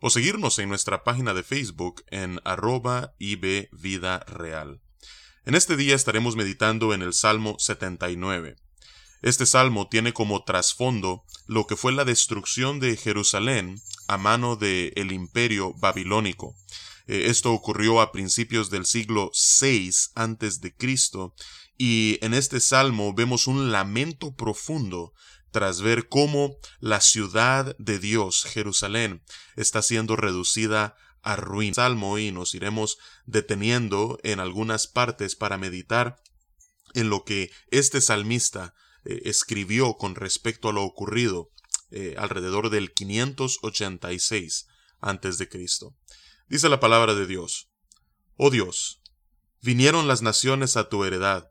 o seguirnos en nuestra página de Facebook en arroba Vida Real. En este día estaremos meditando en el Salmo 79. Este salmo tiene como trasfondo lo que fue la destrucción de Jerusalén a mano del el imperio babilónico. Eh, esto ocurrió a principios del siglo VI antes de Cristo y en este salmo vemos un lamento profundo tras ver cómo la ciudad de Dios, Jerusalén, está siendo reducida a ruina. Salmo y nos iremos deteniendo en algunas partes para meditar en lo que este salmista eh, escribió con respecto a lo ocurrido eh, alrededor del 586 antes de Cristo. Dice la palabra de Dios: Oh Dios, vinieron las naciones a tu heredad,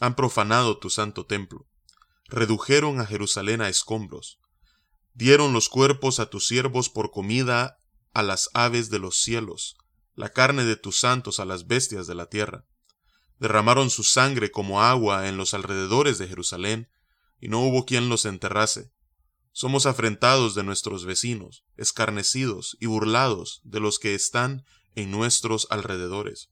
han profanado tu santo templo redujeron a Jerusalén a escombros, dieron los cuerpos a tus siervos por comida a las aves de los cielos, la carne de tus santos a las bestias de la tierra. Derramaron su sangre como agua en los alrededores de Jerusalén, y no hubo quien los enterrase. Somos afrentados de nuestros vecinos, escarnecidos y burlados de los que están en nuestros alrededores.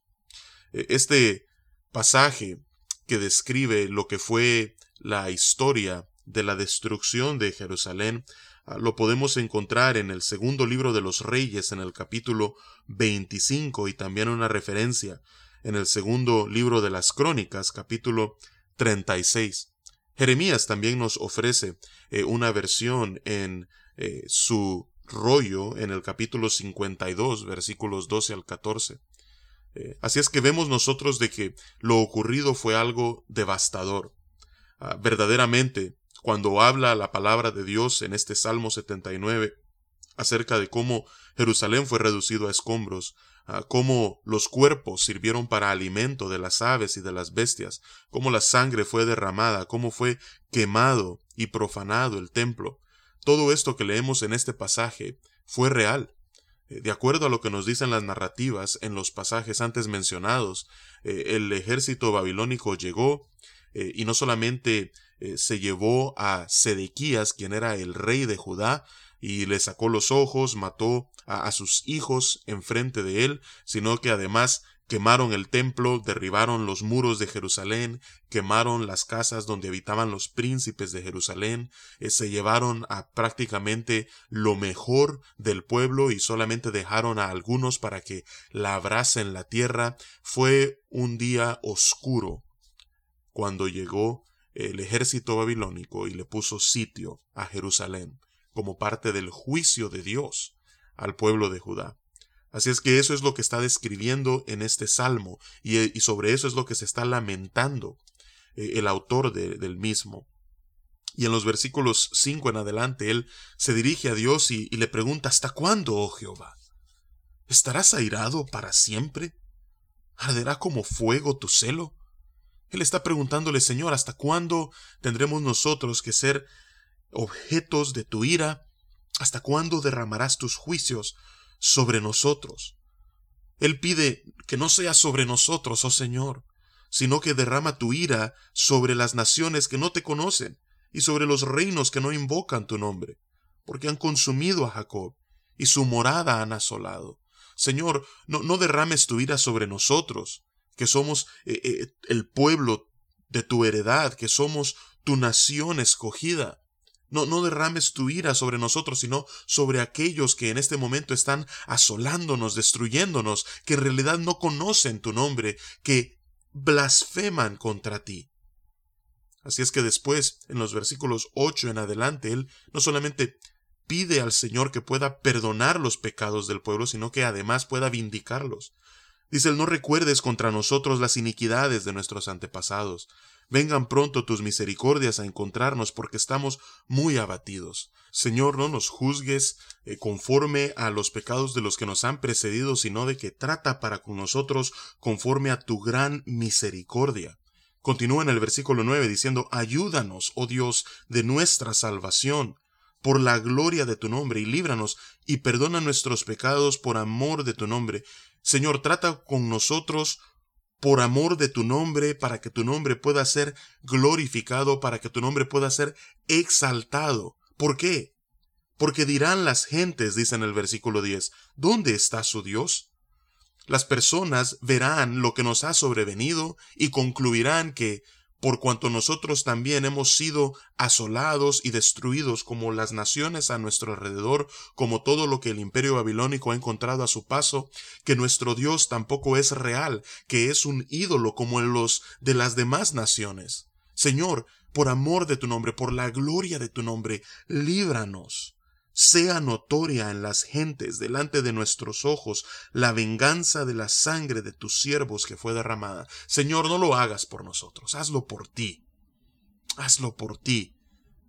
E, este pasaje que describe lo que fue la historia de la destrucción de Jerusalén ah, lo podemos encontrar en el segundo libro de los reyes en el capítulo 25 y también una referencia en el segundo libro de las crónicas capítulo 36. Jeremías también nos ofrece eh, una versión en eh, su rollo en el capítulo 52 versículos 12 al 14. Eh, así es que vemos nosotros de que lo ocurrido fue algo devastador. Ah, verdaderamente, cuando habla la palabra de Dios en este Salmo 79 acerca de cómo Jerusalén fue reducido a escombros, ah, cómo los cuerpos sirvieron para alimento de las aves y de las bestias, cómo la sangre fue derramada, cómo fue quemado y profanado el templo. Todo esto que leemos en este pasaje fue real. Eh, de acuerdo a lo que nos dicen las narrativas en los pasajes antes mencionados, eh, el ejército babilónico llegó, eh, y no solamente se llevó a Sedequías, quien era el rey de Judá, y le sacó los ojos, mató a, a sus hijos enfrente de él, sino que además quemaron el templo, derribaron los muros de Jerusalén, quemaron las casas donde habitaban los príncipes de Jerusalén, eh, se llevaron a prácticamente lo mejor del pueblo y solamente dejaron a algunos para que labrasen la tierra. Fue un día oscuro cuando llegó el ejército babilónico y le puso sitio a Jerusalén como parte del juicio de Dios al pueblo de Judá. Así es que eso es lo que está describiendo en este salmo y, sobre eso es lo que se está lamentando eh, el autor del mismo. Y en los versículos 5 en adelante él se dirige a Dios y, y le pregunta ¿Hasta cuándo, oh Jehová? ¿Estarás airado para siempre? ¿Arderá como fuego tu celo? Él está preguntándole, Señor, ¿hasta cuándo tendremos nosotros que ser objetos de tu ira? ¿Hasta cuándo derramarás tus juicios sobre nosotros? Él pide que no sea sobre nosotros, oh Señor, sino que derrama tu ira sobre las naciones que no te conocen y sobre los reinos que no invocan tu nombre, porque han consumido a Jacob y su morada han asolado. Señor, no, no derrames tu ira sobre nosotros, que somos eh, eh, el pueblo de tu heredad, que somos tu nación escogida. No, derrames tu ira sobre nosotros, sino sobre aquellos que en este momento están asolándonos, destruyéndonos, que en realidad no conocen tu nombre, que blasfeman contra ti. Así es que después, en los versículos 8 en adelante, él no solamente pide al Señor que pueda perdonar los pecados del pueblo, sino que además pueda vindicarlos. Dice él, no recuerdes contra nosotros las iniquidades de nuestros antepasados, Vengan pronto tus misericordias a encontrarnos porque estamos muy abatidos. Señor, no nos juzgues eh, conforme a los pecados de los que nos han precedido, sino de que trata para con nosotros conforme a tu gran misericordia. Continúa en el versículo 9 diciendo, Ayúdanos, oh Dios, de nuestra salvación, por la gloria de tu nombre, y líbranos, y perdona nuestros pecados por amor de tu nombre. Señor, trata con nosotros por amor de tu nombre, para que tu nombre pueda ser glorificado, para que tu nombre pueda ser exaltado. ¿Por qué? Porque dirán las gentes, dice en el versículo 10, ¿dónde está su Dios? Las personas verán lo que nos ha sobrevenido y concluirán que por cuanto nosotros también hemos sido asolados y destruidos como las naciones a nuestro alrededor, como todo lo que el imperio babilónico ha encontrado a su paso, que nuestro Dios tampoco es real, que es un ídolo como los de las demás naciones. Señor, por amor de tu nombre, por la gloria de tu nombre, líbranos sea notoria en las gentes delante de nuestros ojos la venganza de la sangre de tus siervos que fue derramada. Señor, no lo hagas por nosotros, hazlo por ti. Hazlo por ti.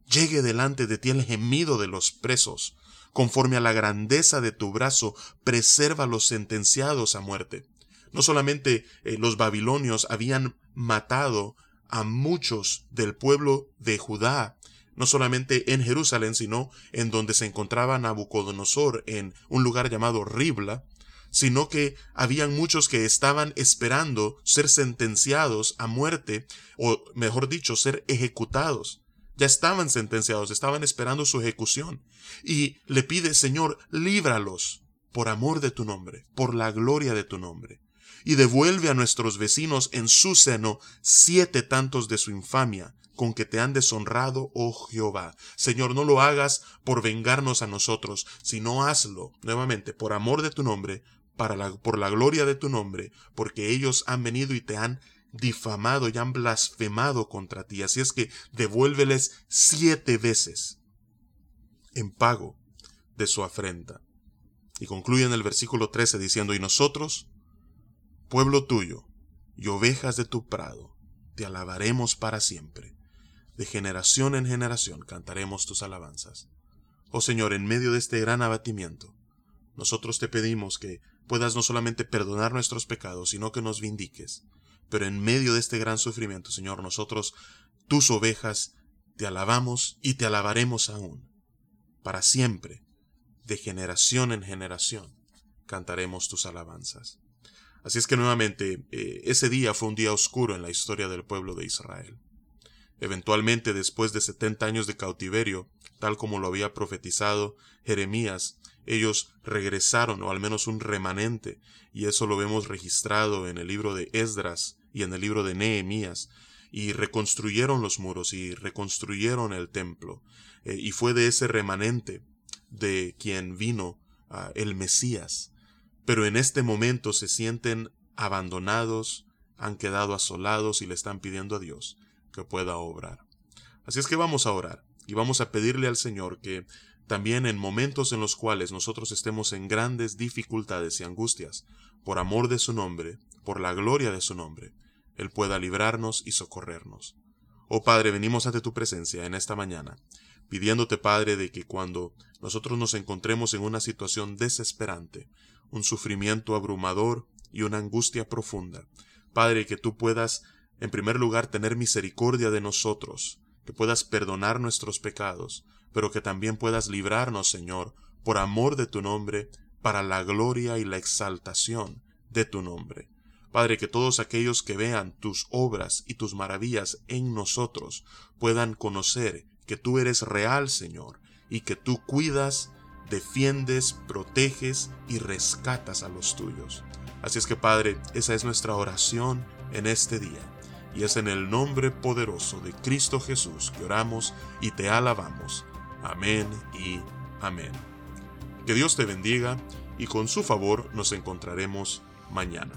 Llegue delante de ti el gemido de los presos. Conforme a la grandeza de tu brazo, preserva a los sentenciados a muerte. No solamente eh, los babilonios habían matado a muchos del pueblo de Judá, no solamente en Jerusalén, sino en donde se encontraba Nabucodonosor, en un lugar llamado Ribla, sino que habían muchos que estaban esperando ser sentenciados a muerte, o mejor dicho, ser ejecutados. Ya estaban sentenciados, estaban esperando su ejecución. Y le pide, Señor, líbralos por amor de tu nombre, por la gloria de tu nombre. Y devuelve a nuestros vecinos en su seno siete tantos de su infamia, con que te han deshonrado, oh Jehová. Señor, no lo hagas por vengarnos a nosotros, sino hazlo, nuevamente, por amor de tu nombre, para la, por la gloria de tu nombre, porque ellos han venido y te han difamado y han blasfemado contra ti. Así es que devuélveles siete veces en pago de su afrenta. Y concluye en el versículo 13 diciendo, y nosotros, pueblo tuyo, y ovejas de tu prado, te alabaremos para siempre de generación en generación cantaremos tus alabanzas. Oh Señor, en medio de este gran abatimiento, nosotros te pedimos que puedas no solamente perdonar nuestros pecados, sino que nos vindiques. Pero en medio de este gran sufrimiento, Señor, nosotros, tus ovejas, te alabamos y te alabaremos aún. Para siempre, de generación en generación, cantaremos tus alabanzas. Así es que nuevamente, eh, ese día fue un día oscuro en la historia del pueblo de Israel. Eventualmente, después de setenta años de cautiverio, tal como lo había profetizado Jeremías, ellos regresaron, o al menos un remanente, y eso lo vemos registrado en el libro de Esdras y en el libro de Nehemías, y reconstruyeron los muros y reconstruyeron el templo, eh, y fue de ese remanente de quien vino ah, el Mesías. Pero en este momento se sienten abandonados, han quedado asolados y le están pidiendo a Dios que pueda obrar. Así es que vamos a orar y vamos a pedirle al Señor que también en momentos en los cuales nosotros estemos en grandes dificultades y angustias, por amor de su nombre, por la gloria de su nombre, Él pueda librarnos y socorrernos. Oh Padre, venimos ante tu presencia en esta mañana, pidiéndote, Padre, de que cuando nosotros nos encontremos en una situación desesperante, un sufrimiento abrumador y una angustia profunda, Padre, que tú puedas en primer lugar, tener misericordia de nosotros, que puedas perdonar nuestros pecados, pero que también puedas librarnos, Señor, por amor de tu nombre, para la gloria y la exaltación de tu nombre. Padre, que todos aquellos que vean tus obras y tus maravillas en nosotros puedan conocer que tú eres real, Señor, y que tú cuidas, defiendes, proteges y rescatas a los tuyos. Así es que, Padre, esa es nuestra oración en este día y es en el nombre poderoso de Cristo Jesús que oramos y te alabamos. Amén y amén. Que Dios te bendiga y con su favor nos encontraremos mañana.